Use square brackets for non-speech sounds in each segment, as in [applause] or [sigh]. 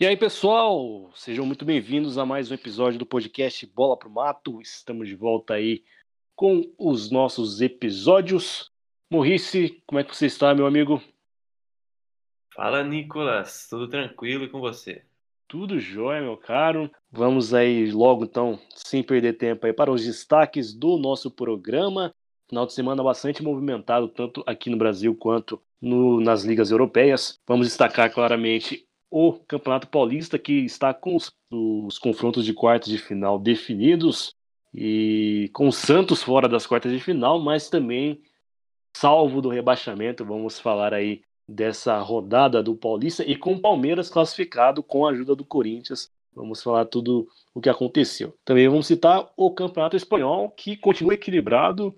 E aí, pessoal, sejam muito bem-vindos a mais um episódio do podcast Bola pro Mato. Estamos de volta aí com os nossos episódios. Morrice, como é que você está, meu amigo? Fala, Nicolas. Tudo tranquilo e com você? Tudo jóia, meu caro. Vamos aí logo, então, sem perder tempo aí, para os destaques do nosso programa. Final de semana bastante movimentado, tanto aqui no Brasil quanto no, nas ligas europeias. Vamos destacar claramente o Campeonato Paulista, que está com os, os confrontos de quartas de final definidos e com o Santos fora das quartas de final, mas também salvo do rebaixamento. Vamos falar aí dessa rodada do Paulista e com o Palmeiras classificado com a ajuda do Corinthians. Vamos falar tudo o que aconteceu. Também vamos citar o Campeonato Espanhol, que continua equilibrado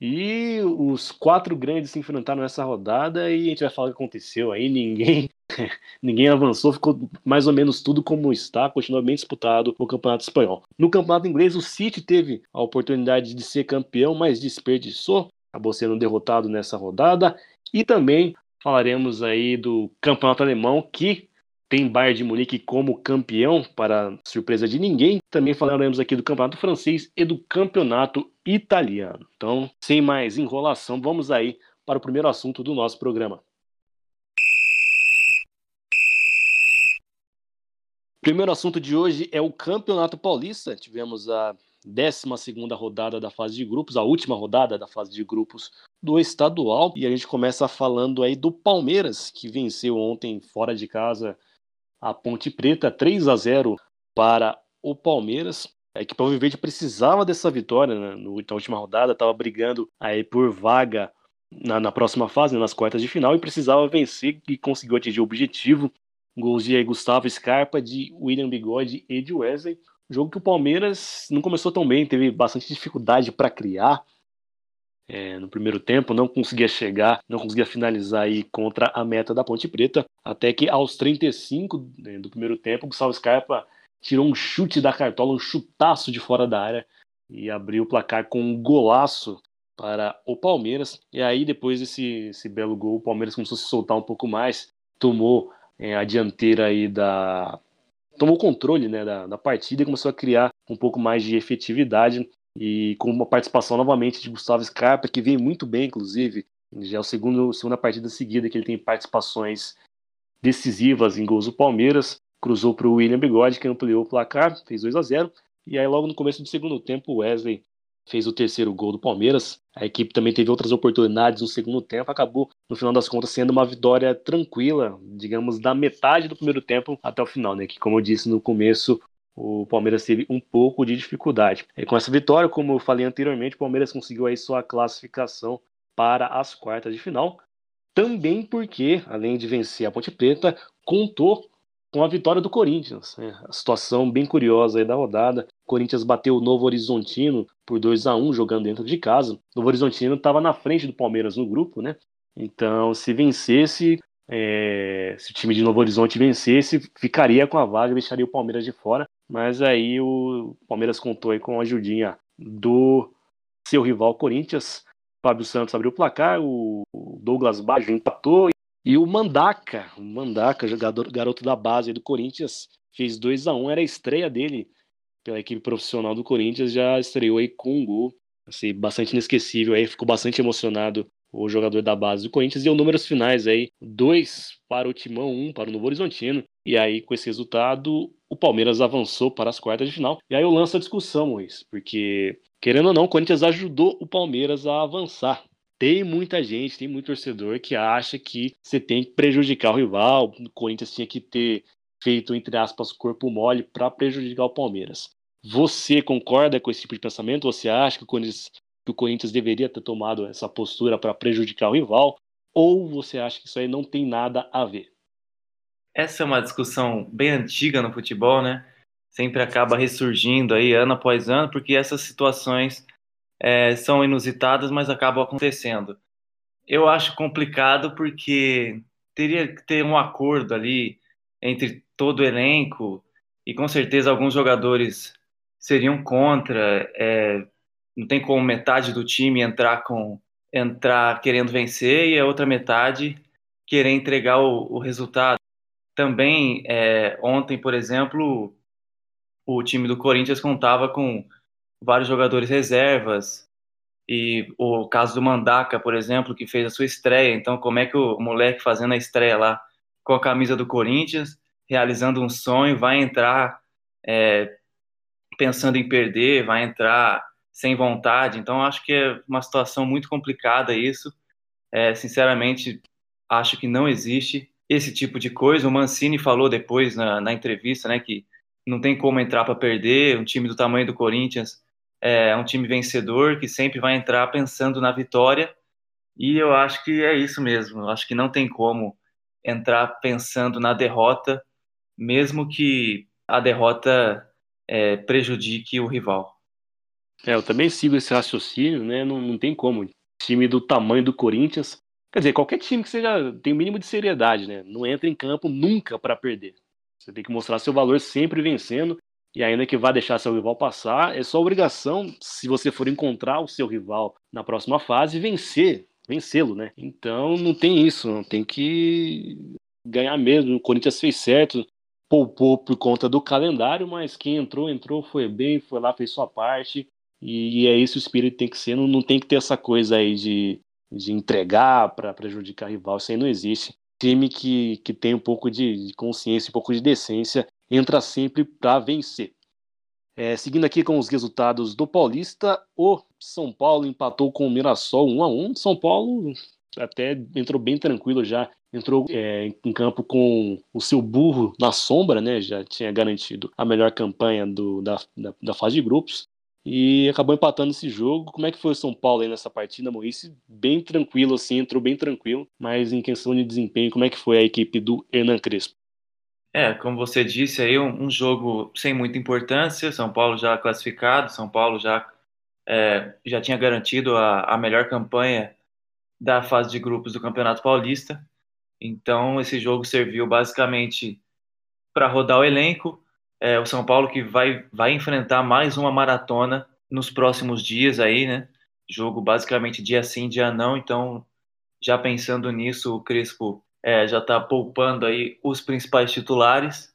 e os quatro grandes se enfrentaram nessa rodada e a gente vai falar o que aconteceu aí. Ninguém, [laughs] ninguém avançou, ficou mais ou menos tudo como está, continua bem disputado o Campeonato Espanhol. No Campeonato Inglês, o City teve a oportunidade de ser campeão, mas desperdiçou, acabou sendo derrotado nessa rodada. E também falaremos aí do Campeonato Alemão, que tem Bayern de Munique como campeão, para surpresa de ninguém. Também falaremos aqui do Campeonato Francês e do Campeonato Italiano. Então, sem mais enrolação, vamos aí para o primeiro assunto do nosso programa. Primeiro assunto de hoje é o Campeonato Paulista. Tivemos a 12 rodada da fase de grupos, a última rodada da fase de grupos do estadual. E a gente começa falando aí do Palmeiras, que venceu ontem fora de casa a Ponte Preta 3 a 0 para o Palmeiras. A equipe Alviverde precisava dessa vitória né? na última rodada, estava brigando aí por vaga na, na próxima fase, né? nas quartas de final, e precisava vencer e conseguiu atingir o objetivo. Gols de Gustavo Scarpa, de William Bigode e de Wesley. Jogo que o Palmeiras não começou tão bem, teve bastante dificuldade para criar, é, no primeiro tempo, não conseguia chegar, não conseguia finalizar aí contra a meta da Ponte Preta, até que aos 35 né, do primeiro tempo, Gustavo Scarpa tirou um chute da cartola, um chutaço de fora da área e abriu o placar com um golaço para o Palmeiras. E aí, depois desse, desse belo gol, o Palmeiras começou a se soltar um pouco mais, tomou é, a dianteira aí da. tomou o controle né, da, da partida e começou a criar um pouco mais de efetividade e com uma participação novamente de Gustavo Scarpa, que vem muito bem, inclusive. Já é a segundo, segunda partida seguida que ele tem participações decisivas em gols do Palmeiras. Cruzou para o William Bigode, que ampliou o placar, fez 2 a 0 E aí, logo no começo do segundo tempo, o Wesley fez o terceiro gol do Palmeiras. A equipe também teve outras oportunidades no segundo tempo. Acabou, no final das contas, sendo uma vitória tranquila, digamos, da metade do primeiro tempo até o final, né? Que, como eu disse no começo, o Palmeiras teve um pouco de dificuldade. E com essa vitória, como eu falei anteriormente, o Palmeiras conseguiu aí sua classificação para as quartas de final. Também porque, além de vencer a Ponte Preta, contou com a vitória do Corinthians. Né? A situação bem curiosa aí da rodada. O Corinthians bateu o Novo Horizontino por 2 a 1 jogando dentro de casa. O Novo Horizontino estava na frente do Palmeiras no grupo, né? Então, se vencesse, é, se o time de Novo Horizonte vencesse, ficaria com a vaga deixaria o Palmeiras de fora. Mas aí o Palmeiras contou aí com a ajudinha do seu rival Corinthians. Fábio Santos abriu o placar, o Douglas Baggio empatou e o Mandaca, o Mandaca, jogador, garoto da base do Corinthians, fez 2 a 1 era a estreia dele pela equipe profissional do Corinthians, já estreou aí com um gol, assim, bastante inesquecível aí, ficou bastante emocionado o jogador da base do Corinthians, e o números finais aí, dois para o Timão, um para o Novo Horizontino, e aí com esse resultado o Palmeiras avançou para as quartas de final, e aí eu lanço a discussão, Luiz, porque querendo ou não, o Corinthians ajudou o Palmeiras a avançar, tem muita gente, tem muito torcedor que acha que você tem que prejudicar o rival, o Corinthians tinha que ter feito, entre aspas, corpo mole para prejudicar o Palmeiras. Você concorda com esse tipo de pensamento? Você acha que o Corinthians que o Corinthians deveria ter tomado essa postura para prejudicar o rival? Ou você acha que isso aí não tem nada a ver? Essa é uma discussão bem antiga no futebol, né? Sempre acaba ressurgindo aí ano após ano, porque essas situações é, são inusitadas, mas acabam acontecendo. Eu acho complicado porque teria que ter um acordo ali entre todo o elenco e com certeza alguns jogadores seriam contra. É, não tem como metade do time entrar com entrar querendo vencer e a outra metade querer entregar o, o resultado. também é, ontem, por exemplo, o time do Corinthians contava com vários jogadores reservas e o caso do Mandaca, por exemplo, que fez a sua estreia. Então, como é que o moleque fazendo a estreia lá com a camisa do Corinthians, realizando um sonho, vai entrar é, pensando em perder, vai entrar sem vontade. Então, acho que é uma situação muito complicada isso. É, sinceramente, acho que não existe esse tipo de coisa. O Mancini falou depois na, na entrevista, né, que não tem como entrar para perder. Um time do tamanho do Corinthians é um time vencedor que sempre vai entrar pensando na vitória. E eu acho que é isso mesmo. Eu acho que não tem como entrar pensando na derrota, mesmo que a derrota é, prejudique o rival. É, eu também sigo esse raciocínio, né? Não, não tem como. Time do tamanho do Corinthians, quer dizer, qualquer time que seja tem o mínimo de seriedade, né? Não entra em campo nunca para perder. Você tem que mostrar seu valor sempre vencendo e ainda que vá deixar seu rival passar, é sua obrigação, se você for encontrar o seu rival na próxima fase, vencer, vencê-lo, né? Então não tem isso, não tem que ganhar mesmo. O Corinthians fez certo, poupou por conta do calendário, mas quem entrou, entrou, foi bem, foi lá, fez sua parte. E, é isso o espírito tem que ser, não, não tem que ter essa coisa aí de, de entregar para prejudicar rival, isso aí não existe. Time que, que tem um pouco de, de consciência, um pouco de decência, entra sempre para vencer. É, seguindo aqui com os resultados do Paulista, o São Paulo empatou com o Mirassol 1 a 1 São Paulo até entrou bem tranquilo já, entrou é, em campo com o seu burro na sombra, né? Já tinha garantido a melhor campanha do, da, da, da fase de grupos e acabou empatando esse jogo. Como é que foi o São Paulo aí nessa partida, Maurício? Bem tranquilo, assim, entrou bem tranquilo, mas em questão de desempenho, como é que foi a equipe do Hernan Crespo? É, como você disse aí, um, um jogo sem muita importância, São Paulo já classificado, São Paulo já, é, já tinha garantido a, a melhor campanha da fase de grupos do Campeonato Paulista, então esse jogo serviu basicamente para rodar o elenco, é, o São Paulo que vai, vai enfrentar mais uma maratona nos próximos dias aí, né? Jogo basicamente dia sim, dia não. Então, já pensando nisso, o Crespo é, já está poupando aí os principais titulares.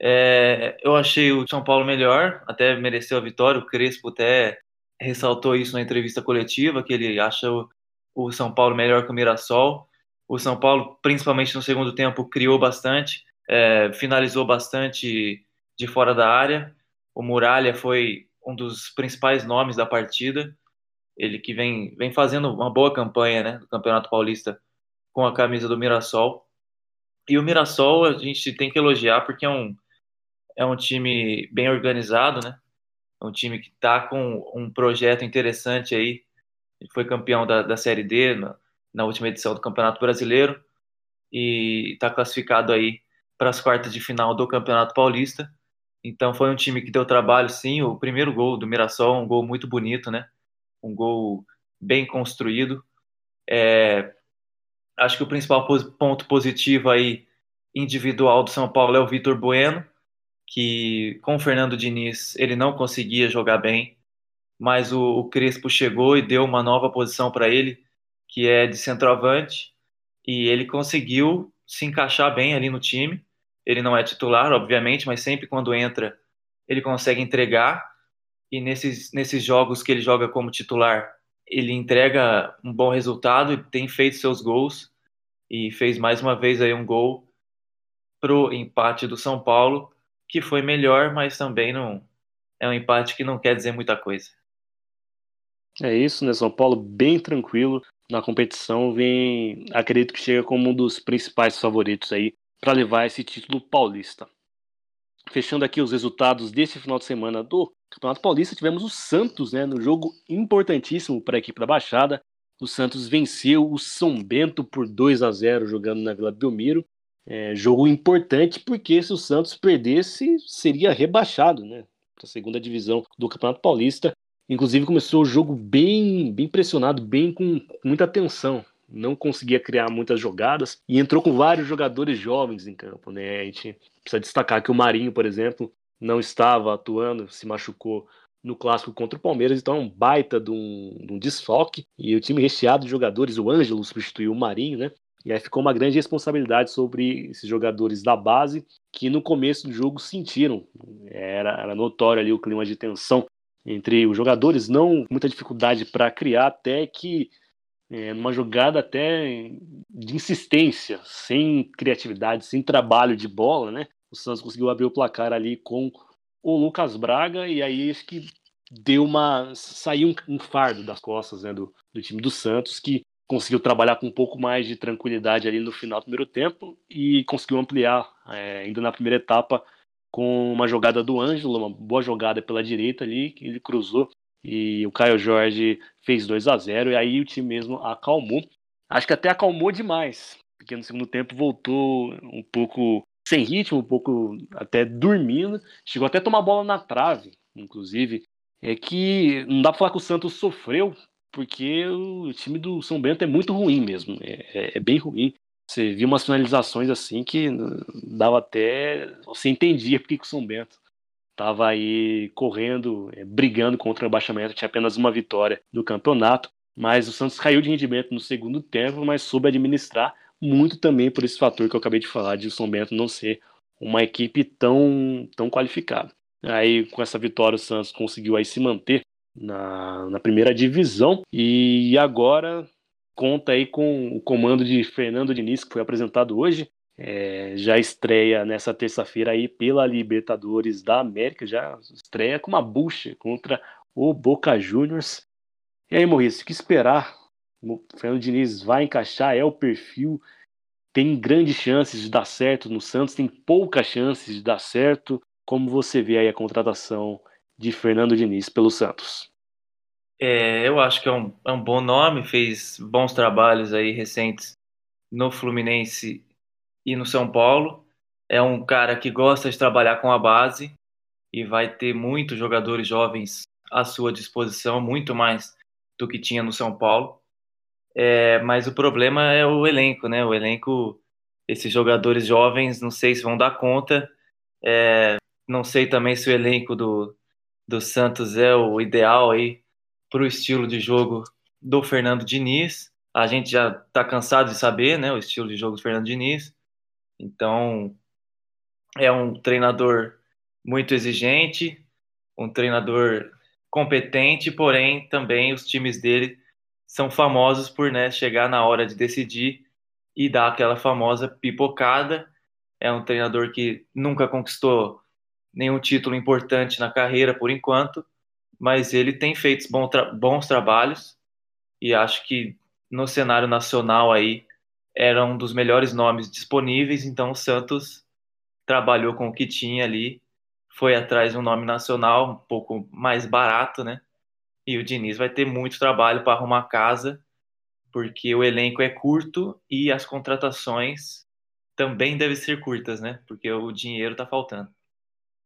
É, eu achei o São Paulo melhor, até mereceu a vitória. O Crespo até ressaltou isso na entrevista coletiva, que ele acha o, o São Paulo melhor que o Mirassol. O São Paulo, principalmente no segundo tempo, criou bastante, é, finalizou bastante de fora da área. O Muralha foi um dos principais nomes da partida. Ele que vem, vem fazendo uma boa campanha né, do Campeonato Paulista com a camisa do Mirassol. E o Mirassol a gente tem que elogiar porque é um, é um time bem organizado, né? É um time que está com um projeto interessante aí. Ele foi campeão da, da Série D na, na última edição do Campeonato Brasileiro e está classificado aí para as quartas de final do Campeonato Paulista. Então foi um time que deu trabalho, sim. O primeiro gol do Mirassol, um gol muito bonito, né? Um gol bem construído. É, acho que o principal ponto positivo aí individual do São Paulo é o Vitor Bueno, que com o Fernando Diniz ele não conseguia jogar bem, mas o, o Crespo chegou e deu uma nova posição para ele, que é de centroavante, e ele conseguiu se encaixar bem ali no time ele não é titular, obviamente, mas sempre quando entra, ele consegue entregar. E nesses, nesses jogos que ele joga como titular, ele entrega um bom resultado e tem feito seus gols. E fez mais uma vez aí um gol pro empate do São Paulo, que foi melhor, mas também não é um empate que não quer dizer muita coisa. É isso, né? São Paulo bem tranquilo na competição, vem, acredito que chega como um dos principais favoritos aí para levar esse título paulista. Fechando aqui os resultados desse final de semana do Campeonato Paulista, tivemos o Santos, né, no jogo importantíssimo para a equipe da Baixada. O Santos venceu o São Bento por 2 a 0 jogando na Vila Belmiro. É, jogo importante porque se o Santos perdesse, seria rebaixado né, para a segunda divisão do Campeonato Paulista. Inclusive começou o jogo bem, bem pressionado, bem com muita tensão não conseguia criar muitas jogadas e entrou com vários jogadores jovens em campo. Né? A gente precisa destacar que o Marinho, por exemplo, não estava atuando, se machucou no clássico contra o Palmeiras, então é um baita de um, de um desfoque. E o time recheado de jogadores, o Ângelo substituiu o Marinho, né? E aí ficou uma grande responsabilidade sobre esses jogadores da base que no começo do jogo sentiram. Era, era notório ali o clima de tensão entre os jogadores, não muita dificuldade para criar, até que é, numa jogada até de insistência, sem criatividade, sem trabalho de bola, né? O Santos conseguiu abrir o placar ali com o Lucas Braga e aí acho que deu uma saiu um, um fardo das costas né, do, do time do Santos que conseguiu trabalhar com um pouco mais de tranquilidade ali no final do primeiro tempo e conseguiu ampliar é, ainda na primeira etapa com uma jogada do Ângelo, uma boa jogada pela direita ali, que ele cruzou e o Caio Jorge fez 2 a 0 e aí o time mesmo acalmou. Acho que até acalmou demais, porque no segundo tempo voltou um pouco sem ritmo, um pouco até dormindo, chegou até a tomar bola na trave, inclusive. É que não dá pra falar que o Santos sofreu, porque o time do São Bento é muito ruim mesmo, é, é, é bem ruim. Você viu umas finalizações assim que dava até. Você entendia porque que o São Bento estava aí correndo, é, brigando contra o rebaixamento, tinha apenas uma vitória no campeonato. Mas o Santos caiu de rendimento no segundo tempo, mas soube administrar muito também por esse fator que eu acabei de falar, de o São Bento não ser uma equipe tão, tão qualificada. Aí, com essa vitória, o Santos conseguiu aí se manter na, na primeira divisão e agora conta aí com o comando de Fernando Diniz, que foi apresentado hoje. É, já estreia nessa terça-feira aí pela Libertadores da América, já estreia com uma bucha contra o Boca Juniors. E aí, Maurício, o que esperar? O Fernando Diniz vai encaixar, é o perfil, tem grandes chances de dar certo no Santos, tem poucas chances de dar certo. Como você vê aí a contratação de Fernando Diniz pelo Santos? É, eu acho que é um, é um bom nome, fez bons trabalhos aí recentes no Fluminense e no São Paulo. É um cara que gosta de trabalhar com a base e vai ter muitos jogadores jovens à sua disposição, muito mais do que tinha no São Paulo. É, mas o problema é o elenco, né? O elenco, esses jogadores jovens, não sei se vão dar conta. É, não sei também se o elenco do, do Santos é o ideal aí para o estilo de jogo do Fernando Diniz. A gente já está cansado de saber, né, o estilo de jogo do Fernando Diniz. Então, é um treinador muito exigente, um treinador competente, porém também os times dele são famosos por né, chegar na hora de decidir e dar aquela famosa pipocada. É um treinador que nunca conquistou nenhum título importante na carreira por enquanto, mas ele tem feito bons, tra bons trabalhos e acho que no cenário nacional aí era um dos melhores nomes disponíveis, então o Santos trabalhou com o que tinha ali, foi atrás de um nome nacional um pouco mais barato, né? E o Diniz vai ter muito trabalho para arrumar casa, porque o elenco é curto e as contratações também devem ser curtas, né? Porque o dinheiro está faltando.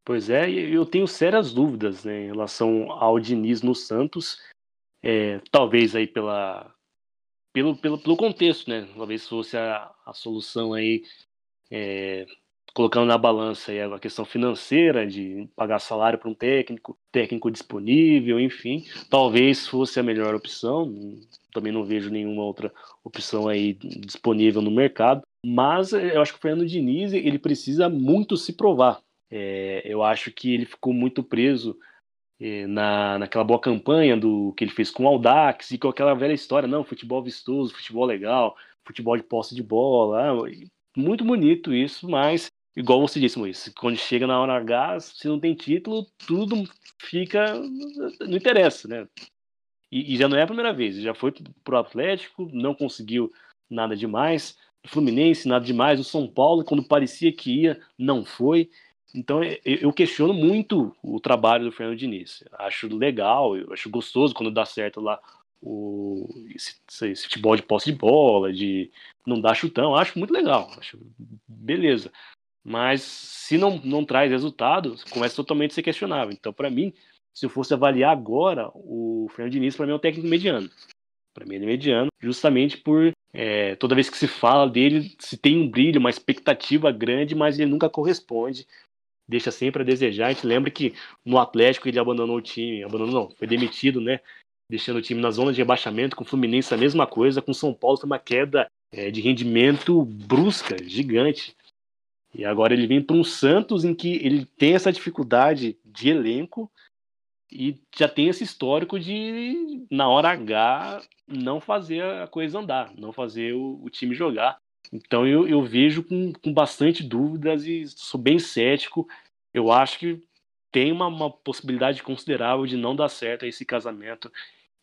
Pois é, eu tenho sérias dúvidas né, em relação ao Diniz no Santos, é, talvez aí pela, pelo, pelo, pelo contexto, né? Talvez fosse a, a solução aí, é, colocando na balança a questão financeira de pagar salário para um técnico, técnico disponível, enfim, talvez fosse a melhor opção. Também não vejo nenhuma outra opção aí disponível no mercado. Mas eu acho que o Fernando Diniz ele precisa muito se provar. É, eu acho que ele ficou muito preso é, na, naquela boa campanha do que ele fez com o Audax e com aquela velha história, não, futebol vistoso, futebol legal, futebol de posse de bola, ah, muito bonito isso, mas igual você disse, Moisés, quando chega na hora H, se não tem título, tudo fica, não interessa, né? E, e já não é a primeira vez, já foi pro Atlético, não conseguiu nada demais, Fluminense, nada demais, o São Paulo, quando parecia que ia, não foi. Então eu questiono muito o trabalho do Fernando Diniz. Acho legal, acho gostoso quando dá certo lá o, esse, esse, futebol de posse de bola, de não dar chutão. Acho muito legal, acho beleza. Mas se não, não traz resultado, começa totalmente a ser questionável. Então, para mim, se eu fosse avaliar agora, o Fernando Diniz, para mim, é um técnico mediano. Para mim, ele é mediano, justamente por é, toda vez que se fala dele, se tem um brilho, uma expectativa grande, mas ele nunca corresponde deixa sempre a desejar. A gente lembra que no Atlético ele abandonou o time, abandonou não, foi demitido, né? Deixando o time na zona de rebaixamento, com o Fluminense a mesma coisa, com o São Paulo foi uma queda é, de rendimento brusca, gigante. E agora ele vem para um Santos em que ele tem essa dificuldade de elenco e já tem esse histórico de, na hora H, não fazer a coisa andar, não fazer o, o time jogar. Então eu, eu vejo com, com bastante dúvidas e sou bem cético. Eu acho que tem uma, uma possibilidade considerável de não dar certo esse casamento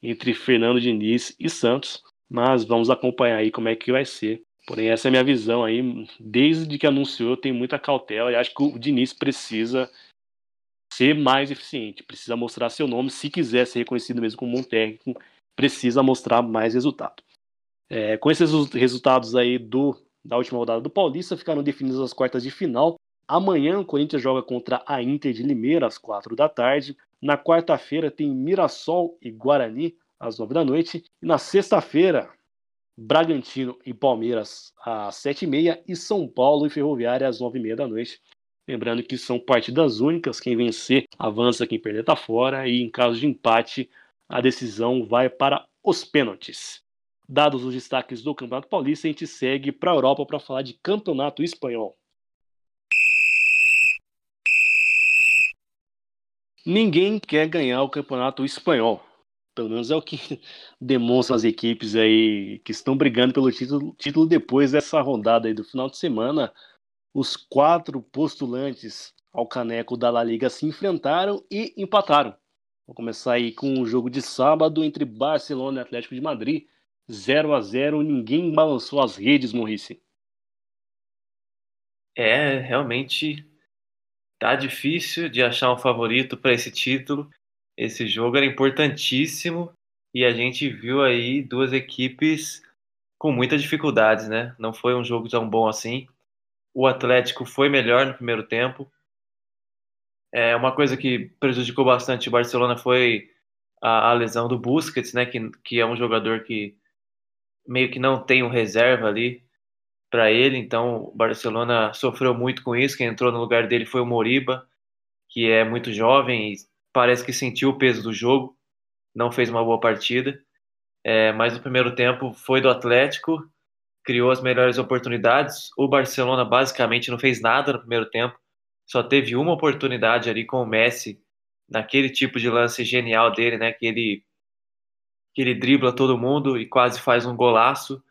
entre Fernando Diniz e Santos, mas vamos acompanhar aí como é que vai ser. Porém, essa é a minha visão aí. Desde que anunciou, tenho muita cautela e acho que o Diniz precisa ser mais eficiente, precisa mostrar seu nome. Se quiser ser reconhecido mesmo como um técnico, precisa mostrar mais resultado. É, com esses resultados aí do, da última rodada do Paulista, ficaram definidas as quartas de final. Amanhã o Corinthians joga contra a Inter de Limeira às quatro da tarde. Na quarta-feira tem Mirassol e Guarani às nove da noite. E na sexta-feira, Bragantino e Palmeiras às sete e meia São Paulo e Ferroviária às nove e meia da noite. Lembrando que são partidas únicas, quem vencer avança, quem perder está fora, e em caso de empate, a decisão vai para os pênaltis. Dados os destaques do Campeonato Paulista, a gente segue para a Europa para falar de Campeonato Espanhol. Ninguém quer ganhar o campeonato espanhol. Pelo menos é o que [laughs] demonstram as equipes aí que estão brigando pelo título, título depois dessa rodada aí do final de semana. Os quatro postulantes ao caneco da La Liga se enfrentaram e empataram. Vou começar aí com o um jogo de sábado entre Barcelona e Atlético de Madrid. 0 a 0 ninguém balançou as redes, Morrice. É, realmente tá difícil de achar um favorito para esse título. Esse jogo era importantíssimo e a gente viu aí duas equipes com muitas dificuldades, né? Não foi um jogo tão bom assim. O Atlético foi melhor no primeiro tempo. É, uma coisa que prejudicou bastante o Barcelona foi a, a lesão do Busquets, né? Que, que é um jogador que meio que não tem um reserva ali para ele, então o Barcelona sofreu muito com isso. Quem entrou no lugar dele foi o Moriba, que é muito jovem e parece que sentiu o peso do jogo, não fez uma boa partida. É, mas no primeiro tempo foi do Atlético, criou as melhores oportunidades. O Barcelona basicamente não fez nada no primeiro tempo, só teve uma oportunidade ali com o Messi, naquele tipo de lance genial dele, né? Que ele, que ele dribla todo mundo e quase faz um golaço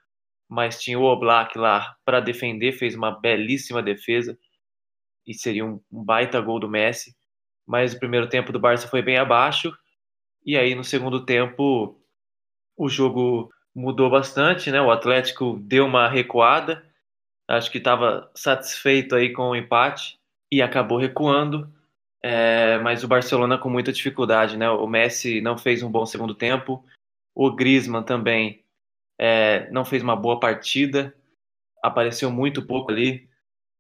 mas tinha o Oblak lá para defender, fez uma belíssima defesa e seria um, baita gol do Messi. Mas o primeiro tempo do Barça foi bem abaixo e aí no segundo tempo o jogo mudou bastante, né? O Atlético deu uma recuada, acho que estava satisfeito aí com o empate e acabou recuando. É, mas o Barcelona com muita dificuldade, né? O Messi não fez um bom segundo tempo, o Griezmann também é, não fez uma boa partida, apareceu muito pouco ali.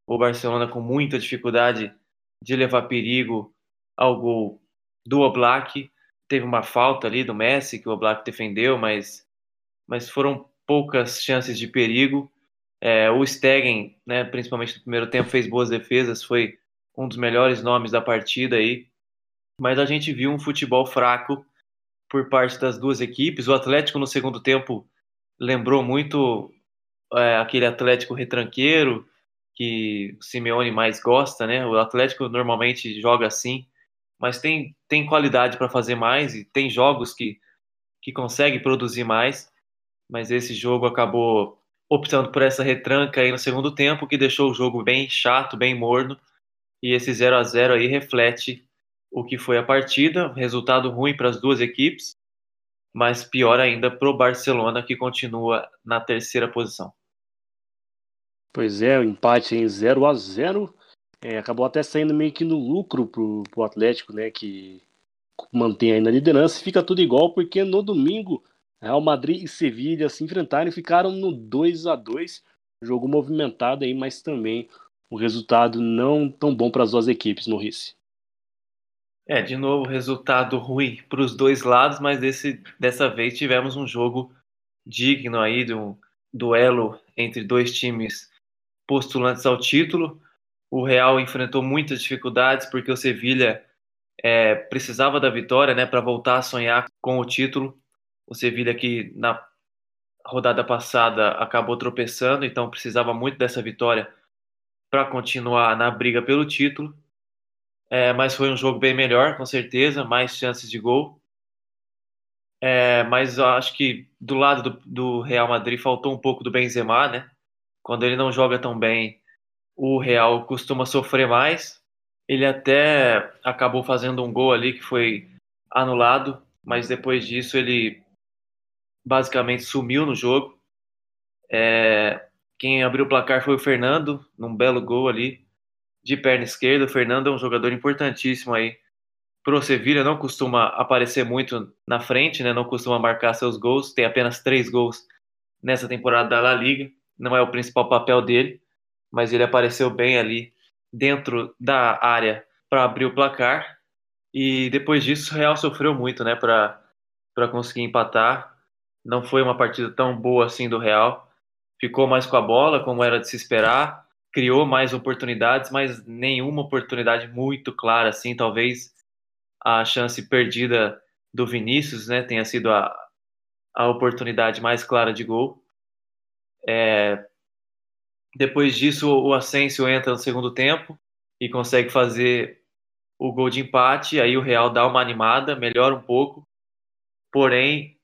O Barcelona com muita dificuldade de levar perigo ao gol do Oblak. Teve uma falta ali do Messi que o Oblak defendeu, mas, mas foram poucas chances de perigo. É, o Stegen, né, principalmente no primeiro tempo, fez boas defesas, foi um dos melhores nomes da partida aí. Mas a gente viu um futebol fraco por parte das duas equipes. O Atlético no segundo tempo lembrou muito é, aquele Atlético retranqueiro que o Simeone mais gosta, né? O Atlético normalmente joga assim, mas tem, tem qualidade para fazer mais e tem jogos que, que consegue produzir mais, mas esse jogo acabou optando por essa retranca aí no segundo tempo, que deixou o jogo bem chato, bem morno, e esse 0 a 0 aí reflete o que foi a partida, resultado ruim para as duas equipes, mas pior ainda para o Barcelona, que continua na terceira posição. Pois é, o empate em 0 a 0 é, acabou até saindo meio que no lucro para o Atlético, né? Que mantém aí na liderança e fica tudo igual, porque no domingo Real Madrid e Sevilha se enfrentaram e ficaram no 2 a 2 Jogo movimentado aí, mas também um resultado não tão bom para as duas equipes, Norrice. É, de novo, resultado ruim para os dois lados, mas desse, dessa vez tivemos um jogo digno aí de um duelo entre dois times postulantes ao título. O Real enfrentou muitas dificuldades porque o Sevilha é, precisava da vitória né, para voltar a sonhar com o título. O Sevilha que na, rodada passada acabou tropeçando, então precisava muito dessa vitória para continuar na briga pelo título. É, mas foi um jogo bem melhor, com certeza, mais chances de gol. É, mas acho que do lado do, do, Real Madrid faltou um pouco do Benzema, né? Quando ele não joga tão bem, o Real costuma sofrer mais. Ele até acabou fazendo um gol ali que foi anulado, mas depois disso ele basicamente sumiu no jogo. É, quem abriu o placar foi o Fernando, num belo gol ali de perna esquerda. O Fernando é um jogador importantíssimo aí pro Sevilha, não costuma aparecer muito na frente, né? Não costuma marcar seus gols, tem apenas três gols nessa temporada da La Liga. Não é o principal papel dele, mas ele apareceu bem ali dentro da área para abrir o placar. E depois disso, o Real sofreu muito, né, para conseguir empatar. Não foi uma partida tão boa assim do Real. Ficou mais com a bola, como era de se esperar. Criou mais oportunidades, mas nenhuma oportunidade muito clara, assim. Talvez a chance perdida do Vinícius, né, tenha sido a, a oportunidade mais clara de gol. É, depois disso, o Asensio entra no segundo tempo e consegue fazer o gol de empate. Aí o Real dá uma animada, melhora um pouco. Porém,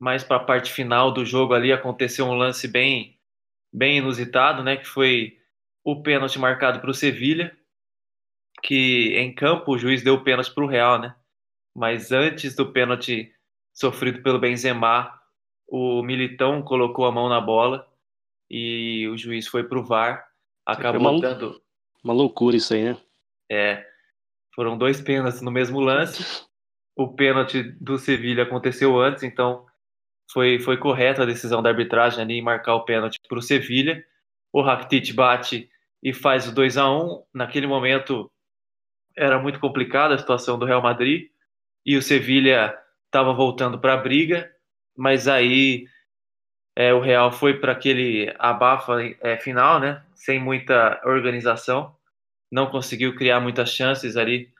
mais para a parte final do jogo ali aconteceu um lance bem bem inusitado, né, que foi o pênalti marcado para o Sevilha, que em campo o juiz deu pênalti para o Real, né? Mas antes do pênalti sofrido pelo Benzema, o Militão colocou a mão na bola e o juiz foi pro VAR, acabou uma, dando uma loucura isso aí, né? É, foram dois pênaltis no mesmo lance. O pênalti do Sevilha aconteceu antes, então foi, foi correta a decisão da arbitragem ali em marcar o pênalti para o Sevilha. O Rakitic bate e faz o 2 a 1 Naquele momento era muito complicada a situação do Real Madrid e o Sevilha estava voltando para a briga, mas aí é, o Real foi para aquele abafa é, final, né? Sem muita organização, não conseguiu criar muitas chances ali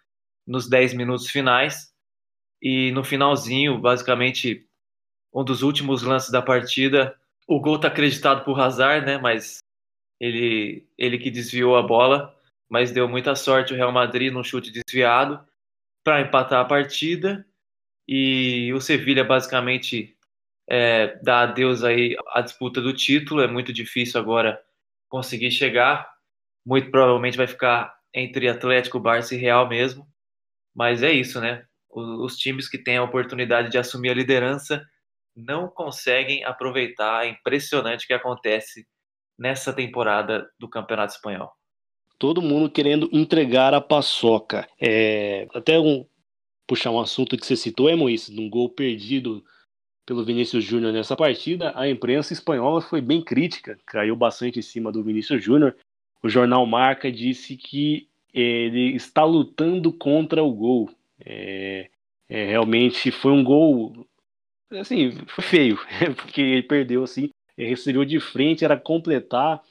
nos 10 minutos finais e no finalzinho, basicamente um dos últimos lances da partida. O gol está acreditado por Hazard, né? Mas ele, ele que desviou a bola, mas deu muita sorte o Real Madrid num chute desviado para empatar a partida. E o Sevilha basicamente é, dá adeus aí à disputa do título. É muito difícil agora conseguir chegar. Muito provavelmente vai ficar entre Atlético, Barça e Real mesmo. Mas é isso, né? Os, times que têm a oportunidade de assumir a liderança não conseguem aproveitar. É impressionante o que acontece nessa temporada do Campeonato Espanhol. Todo mundo querendo entregar a paçoca. É, até um, puxar um assunto que você citou, é Moisés, um gol perdido pelo Vinícius Júnior nessa partida, a imprensa espanhola foi bem crítica, caiu bastante em cima do Vinícius Júnior. O jornal Marca disse que ele está lutando contra o gol. É, é, realmente foi um gol assim, foi feio, [laughs] porque ele perdeu assim, ele recebeu de frente, era completar,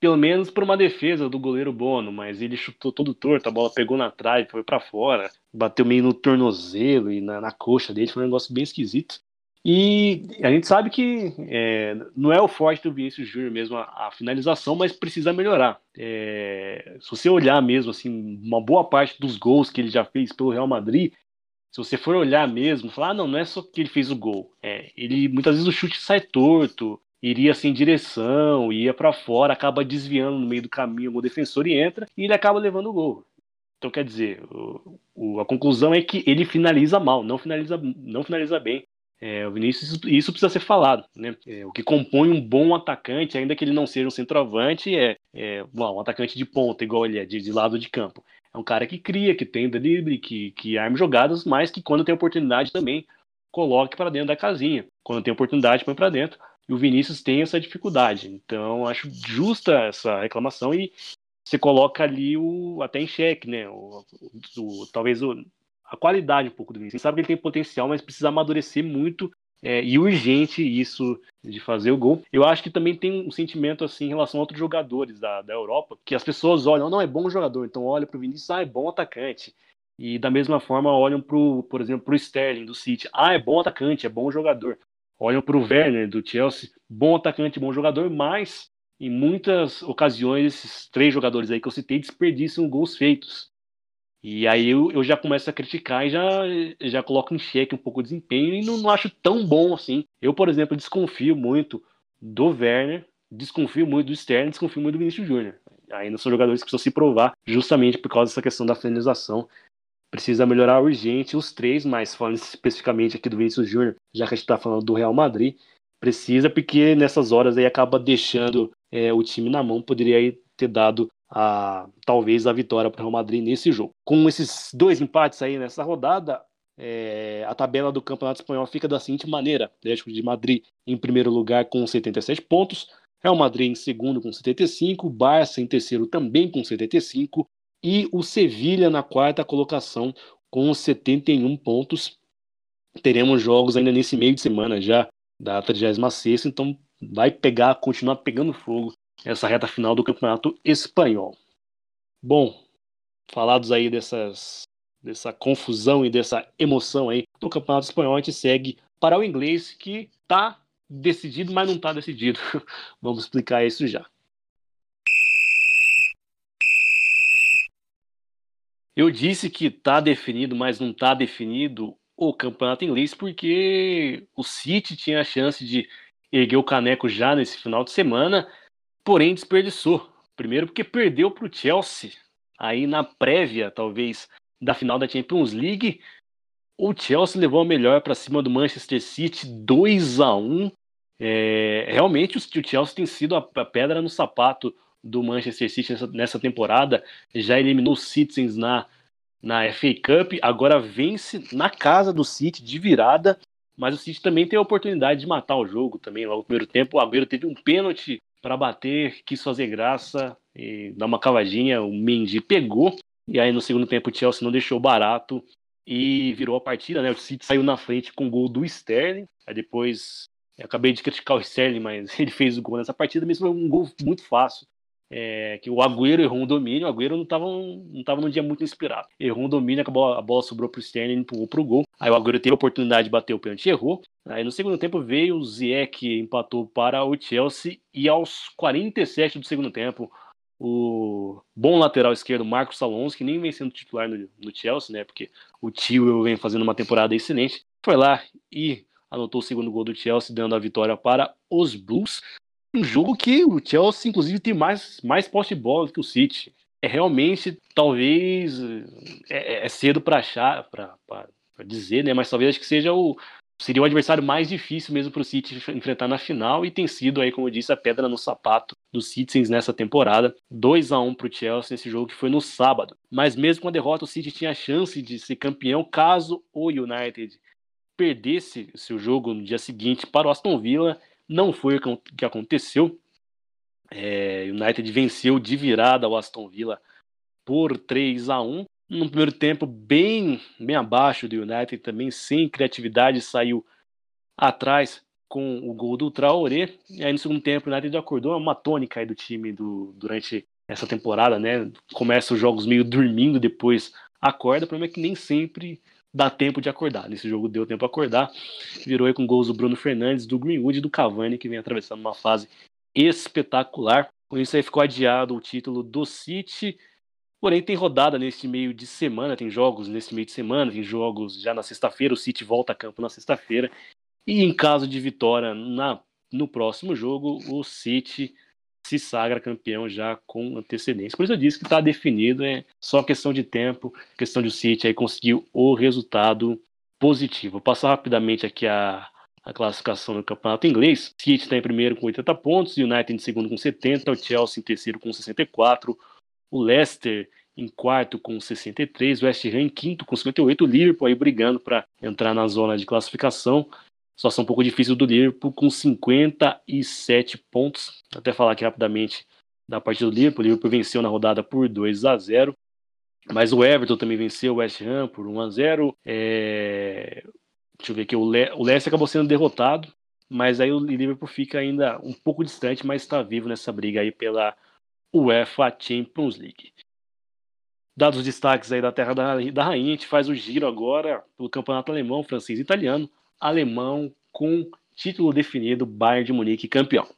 pelo menos por uma defesa do goleiro Bono, mas ele chutou todo torto, a bola pegou na trave, foi para fora, bateu meio no tornozelo e na, na, coxa dele, foi um negócio bem esquisito. E a gente sabe que é, não é o forte do Vinícius Júnior mesmo a, a, finalização, mas precisa melhorar. É, se você olhar mesmo, assim, uma boa parte dos gols que ele já fez pelo Real Madrid, se você for olhar mesmo, falar, ah, não, não é só que ele fez o gol. É, ele muitas vezes o chute sai torto, iria sem direção, ia para fora, acaba desviando no meio do caminho o defensor e entra, e ele acaba levando o gol. Então quer dizer, o, o, a conclusão é que ele finaliza mal, não finaliza, não finaliza bem. É, o Vinícius, isso precisa ser falado. Né? É, o que compõe um bom atacante, ainda que ele não seja um centroavante, é, é bom, um atacante de ponta, igual ele é, de, de lado de campo. É um cara que cria, que tem drible, que, que arma jogadas, mas que quando tem oportunidade também coloque para dentro da casinha. Quando tem oportunidade, põe para dentro. E o Vinícius tem essa dificuldade. Então, acho justa essa reclamação e você coloca ali o até em xeque, né? O, o, o talvez o, a qualidade um pouco do Vinícius. Você sabe que ele tem potencial, mas precisa amadurecer muito é, e urgente isso de fazer o gol. Eu acho que também tem um sentimento assim em relação a outros jogadores da, da Europa, que as pessoas olham, não, é bom jogador, então olha para o Vinícius, ah, é bom atacante. E da mesma forma olham pro, por exemplo, para o Sterling do City, ah, é bom atacante, é bom jogador. olham para o Werner do Chelsea, bom atacante, bom jogador, mas em muitas ocasiões esses três jogadores aí que eu citei desperdiçam gols feitos. E aí eu, eu já começo a criticar e já, já coloco em xeque um pouco o desempenho e não, não acho tão bom assim. Eu, por exemplo, desconfio muito do Werner, desconfio muito do Sterling, desconfio muito do Vinícius Júnior. Ainda são jogadores que precisam se provar justamente por causa dessa questão da finalização. Precisa melhorar urgente os três, mas falando especificamente aqui do Vinícius Júnior, já que a gente está falando do Real Madrid, precisa porque nessas horas aí acaba deixando é, o time na mão, poderia ter dado a, talvez a vitória para o Real Madrid nesse jogo. Com esses dois empates aí nessa rodada, é, a tabela do Campeonato Espanhol fica da seguinte maneira: Atlético de Madrid em primeiro lugar com 77 pontos, Real Madrid em segundo com 75, Barça em terceiro também com 75 e o Sevilha na quarta colocação com 71 pontos. Teremos jogos ainda nesse meio de semana já da 36 então vai pegar, continuar pegando fogo essa reta final do Campeonato Espanhol. Bom, falados aí dessas, dessa confusão e dessa emoção aí do Campeonato Espanhol, a gente segue para o inglês que está decidido, mas não está decidido. [laughs] Vamos explicar isso já. Eu disse que está definido, mas não está definido o campeonato inglês porque o City tinha a chance de erguer o caneco já nesse final de semana porém desperdiçou. Primeiro porque perdeu para o Chelsea, aí na prévia, talvez, da final da Champions League. O Chelsea levou a melhor para cima do Manchester City 2 a 1 é, Realmente o Chelsea tem sido a, pedra no sapato do Manchester City nessa, nessa temporada. Já eliminou o Citizens na, na FA Cup, agora vence na casa do City de virada. Mas o City também tem a oportunidade de matar o jogo também. Logo no primeiro tempo, o Agüero teve um pênalti para bater, quis fazer graça e dar uma cavadinha. O Mendy pegou. E aí no segundo tempo o Chelsea não deixou barato e virou a partida, né? O City saiu na frente com o gol do Sterling. Aí depois acabei de criticar o Sterling, mas [laughs] ele fez o gol nessa partida, mesmo um gol muito fácil é, que o Agüero errou um domínio, o Agüero não estava não tava num dia muito inspirado. Errou um domínio, acabou, a bola sobrou para o Sterling, empurrou para o gol. Aí o Agüero teve a oportunidade de bater o pênalti errou. Aí no segundo tempo veio o Ziyech, empatou para o Chelsea. E aos 47 do segundo tempo, o bom lateral esquerdo Marcos Alonso, que nem vem sendo titular no, no Chelsea, né? Porque o tio vem fazendo uma temporada excelente, foi lá e anotou o segundo gol do Chelsea, dando a vitória para os Blues um jogo que o Chelsea, inclusive, tem mais, mais posse de bola que o City. É realmente, talvez, é, é, é cedo para achar, para dizer, né? Mas talvez acho que seja o seria o adversário mais difícil mesmo para o City enfrentar na final e tem sido aí, como eu disse, a pedra no sapato dos Citizens nessa temporada. 2 a 1 para o Chelsea nesse jogo que foi no sábado. Mas mesmo com a derrota, o City tinha a chance de ser campeão caso o United perdesse seu jogo no dia seguinte para o Aston Villa não foi o que aconteceu. É, United venceu de virada o Aston Villa por 3 a 1 No primeiro tempo, bem, bem abaixo do United, também sem criatividade, saiu atrás com o gol do Traoré. E aí no segundo tempo, o United acordou uma tônica aí do time do, durante essa temporada, né? Começa os jogos meio dormindo, depois acorda. O problema é que nem sempre dá tempo de acordar. Nesse jogo deu tempo de acordar. Virou aí com gols do Bruno Fernandes, do Greenwood e do Cavani, que vem atravessando uma fase espetacular. Com isso aí ficou adiado o título do City. Porém, tem rodada nesse meio de semana, tem jogos nesse meio de semana, tem jogos já na sexta-feira, o City volta a campo na sexta-feira. E em caso de vitória na, no próximo jogo, o City se sagra campeão já com antecedência. Por isso eu disse que está definido, é só questão de tempo, questão de o City aí conseguir o resultado positivo. Vou passar rapidamente aqui a, a classificação do campeonato inglês. City está em primeiro com 80 pontos, United em segundo com 70, o Chelsea em terceiro com 64, o Leicester em quarto com 63, o West Ham em quinto com 58, o Liverpool aí brigando para entrar na zona de classificação. Situação um pouco difícil do Liverpool com 57 pontos. Até falar aqui rapidamente da partida do Liverpool. O Liverpool venceu na rodada por 2 a 0 mas o Everton também venceu o West Ham por 1 a 0 é... Deixa eu ver aqui. O, Le... o Leicester acabou sendo derrotado. Mas aí o Liverpool fica ainda um pouco distante, mas está vivo nessa briga aí pela UEFA Champions League. Dados os destaques aí da Terra da, da Rainha, a gente faz o giro agora pelo campeonato alemão, francês e italiano alemão com título definido, Bayern de Munique campeão.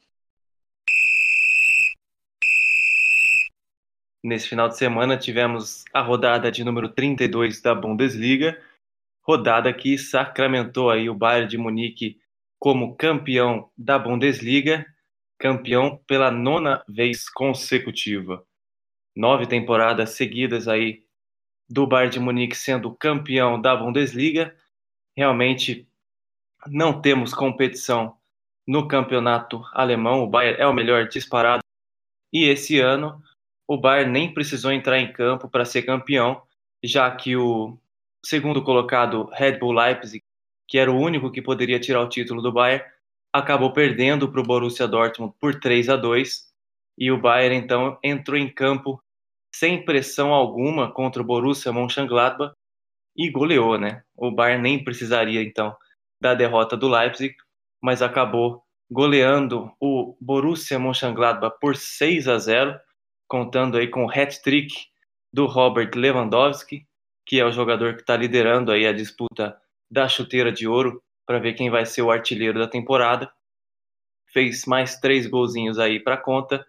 Nesse final de semana tivemos a rodada de número 32 da Bundesliga, rodada que sacramentou aí o Bayern de Munique como campeão da Bundesliga, campeão pela nona vez consecutiva. Nove temporadas seguidas aí do Bayern de Munique sendo campeão da Bundesliga. Realmente não temos competição no campeonato alemão. O Bayern é o melhor disparado. E esse ano o Bayern nem precisou entrar em campo para ser campeão, já que o segundo colocado Red Bull Leipzig, que era o único que poderia tirar o título do Bayern, acabou perdendo para o Borussia Dortmund por 3 a 2 e o Bayern então entrou em campo sem pressão alguma contra o Borussia Mönchengladbach e goleou, né? O Bayern nem precisaria então da derrota do Leipzig, mas acabou goleando o Borussia Mönchengladbach por 6 a 0, contando aí com o hat-trick do Robert Lewandowski, que é o jogador que está liderando aí a disputa da chuteira de ouro para ver quem vai ser o artilheiro da temporada. Fez mais três golzinhos aí para conta.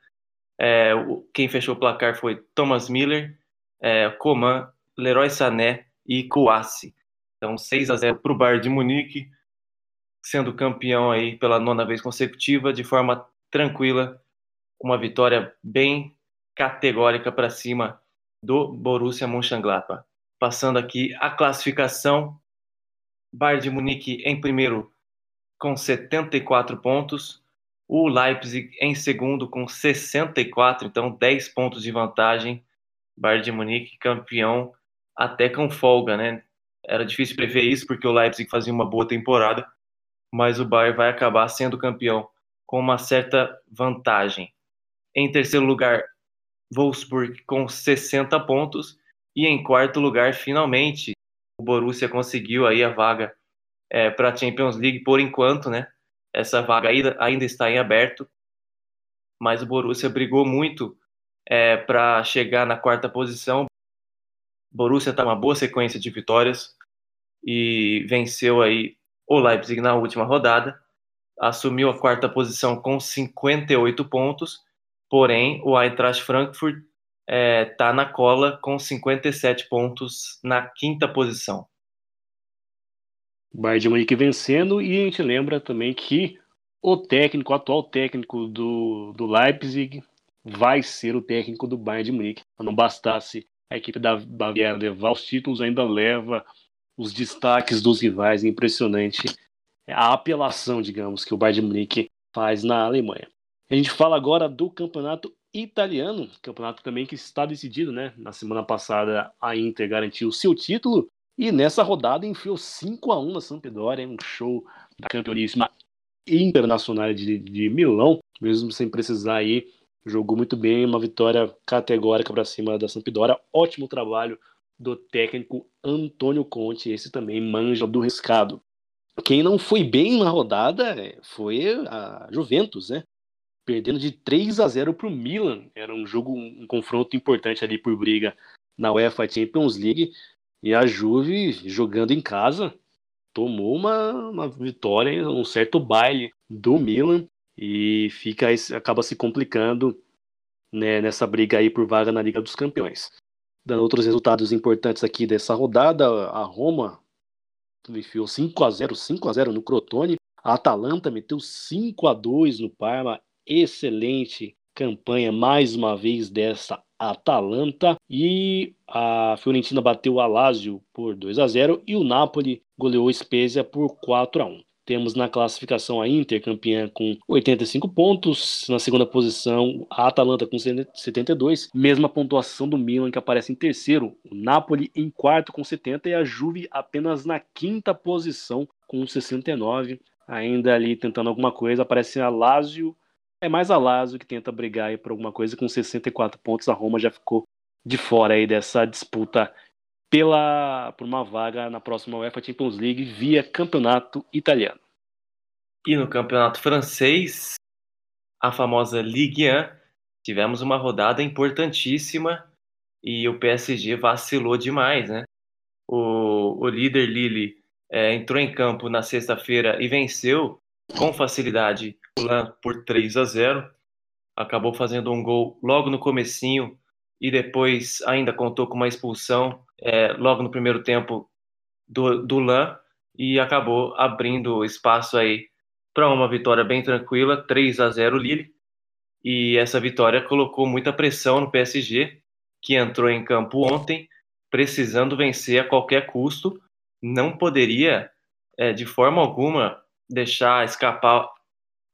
É, quem fechou o placar foi Thomas Miller, é, Coman, Leroy Sané e Kouassi. Então 6 a 0 para o Bayern de Munique, sendo campeão aí pela nona vez consecutiva, de forma tranquila, uma vitória bem categórica para cima do Borussia Mönchengladbach. Passando aqui a classificação, Bayern de Munique em primeiro com 74 pontos, o Leipzig em segundo com 64, então 10 pontos de vantagem. Bayern de Munique campeão até com folga, né? Era difícil prever isso porque o Leipzig fazia uma boa temporada, mas o Bayern vai acabar sendo campeão com uma certa vantagem. Em terceiro lugar, Wolfsburg com 60 pontos e em quarto lugar, finalmente, o Borussia conseguiu aí a vaga é, para a Champions League por enquanto, né? Essa vaga ainda, ainda está em aberto, mas o Borussia brigou muito é, para chegar na quarta posição. Borussia está uma boa sequência de vitórias e venceu aí o Leipzig na última rodada, assumiu a quarta posição com 58 pontos, porém o Eintracht Frankfurt está é, tá na cola com 57 pontos na quinta posição. Bayern de Munique vencendo e a gente lembra também que o técnico, o atual técnico do, do Leipzig vai ser o técnico do Bayern de Munique. Não bastasse a equipe da Baviera levar os títulos, ainda leva os destaques dos rivais. Impressionante a apelação, digamos, que o Bayern de Munique faz na Alemanha. A gente fala agora do campeonato italiano, campeonato também que está decidido, né? Na semana passada a Inter garantiu seu título e nessa rodada enfiou 5 a 1 na Sampdoria, um show da campeoníssima internacional de, de Milão, mesmo sem precisar aí, jogou muito bem, uma vitória categórica para cima da Sampdoria. Ótimo trabalho do técnico Antônio Conte, esse também manja do riscado. Quem não foi bem na rodada é, foi a Juventus, né? Perdendo de 3 a 0 para o Milan. Era um jogo, um confronto importante ali por briga na UEFA Champions League. E a Juve, jogando em casa, tomou uma, uma vitória, um certo baile do Milan e fica acaba se complicando né, nessa briga aí por vaga na Liga dos Campeões. Dando outros resultados importantes aqui dessa rodada, a Roma enfiou 5 a 0, 5 a 0 no Crotone, a Atalanta meteu 5 a 2 no Parma, excelente campanha mais uma vez dessa Atalanta. E a Fiorentina bateu a Lazio por 2 a 0 e o Napoli goleou a Spezia por 4 a 1. Temos na classificação a Inter campeã com 85 pontos, na segunda posição a Atalanta com 72, mesma pontuação do Milan que aparece em terceiro, o Napoli em quarto com 70 e a Juve apenas na quinta posição com 69, ainda ali tentando alguma coisa, aparece a Lazio é mais a Lazio que tenta brigar aí por alguma coisa com 64 pontos. A Roma já ficou de fora aí dessa disputa pela por uma vaga na próxima UEFA Champions League via campeonato italiano. E no campeonato francês, a famosa Ligue 1, tivemos uma rodada importantíssima e o PSG vacilou demais, né? O, o líder Lille é, entrou em campo na sexta-feira e venceu com facilidade o Lan por 3 a 0. Acabou fazendo um gol logo no comecinho e depois ainda contou com uma expulsão é, logo no primeiro tempo do, do Lan e acabou abrindo espaço aí para uma vitória bem tranquila, 3 a 0 Lille. E essa vitória colocou muita pressão no PSG, que entrou em campo ontem precisando vencer a qualquer custo, não poderia é, de forma alguma deixar escapar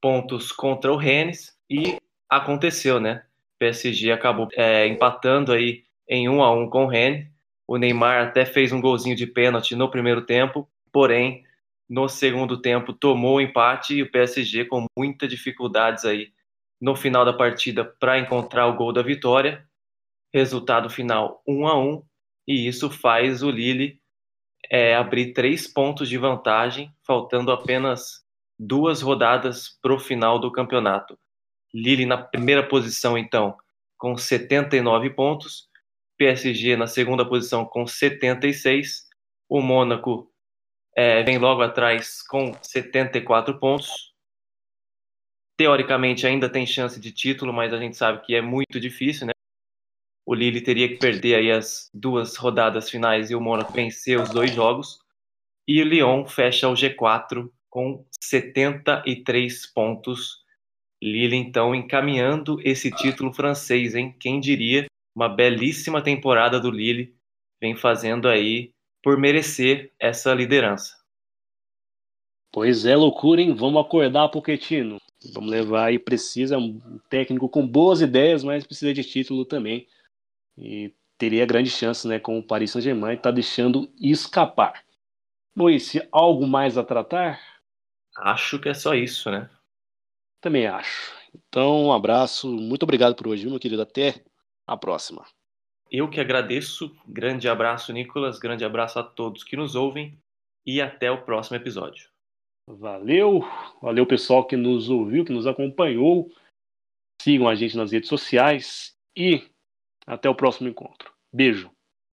pontos contra o Rennes e aconteceu, né? PSG acabou é, empatando aí em um a um com o Rennes. O Neymar até fez um golzinho de pênalti no primeiro tempo, porém no segundo tempo tomou o empate e o PSG com muitas dificuldades aí no final da partida para encontrar o gol da vitória. Resultado final 1 a 1 e isso faz o Lille é, abrir três pontos de vantagem, faltando apenas duas rodadas para o final do campeonato. Lille na primeira posição, então, com 79 pontos, PSG na segunda posição com 76, o Mônaco é, vem logo atrás com 74 pontos. Teoricamente ainda tem chance de título, mas a gente sabe que é muito difícil, né? O Lille teria que perder aí as duas rodadas finais e o Mônaco vencer os dois jogos. E o Lyon fecha o G4 com 73 pontos. Lille, então, encaminhando esse título francês, hein? Quem diria? Uma belíssima temporada do Lille vem fazendo aí por merecer essa liderança. Pois é, loucura, hein? Vamos acordar, Pochettino. Vamos levar aí, precisa um técnico com boas ideias, mas precisa de título também e teria grande chance né, com o Paris Saint-Germain, está deixando escapar. Moisés, algo mais a tratar? Acho que é só isso, né? Também acho. Então, um abraço, muito obrigado por hoje, meu querido. Até a próxima. Eu que agradeço. Grande abraço, Nicolas. Grande abraço a todos que nos ouvem e até o próximo episódio. Valeu, valeu pessoal que nos ouviu, que nos acompanhou. Sigam a gente nas redes sociais e até o próximo encontro. Beijo.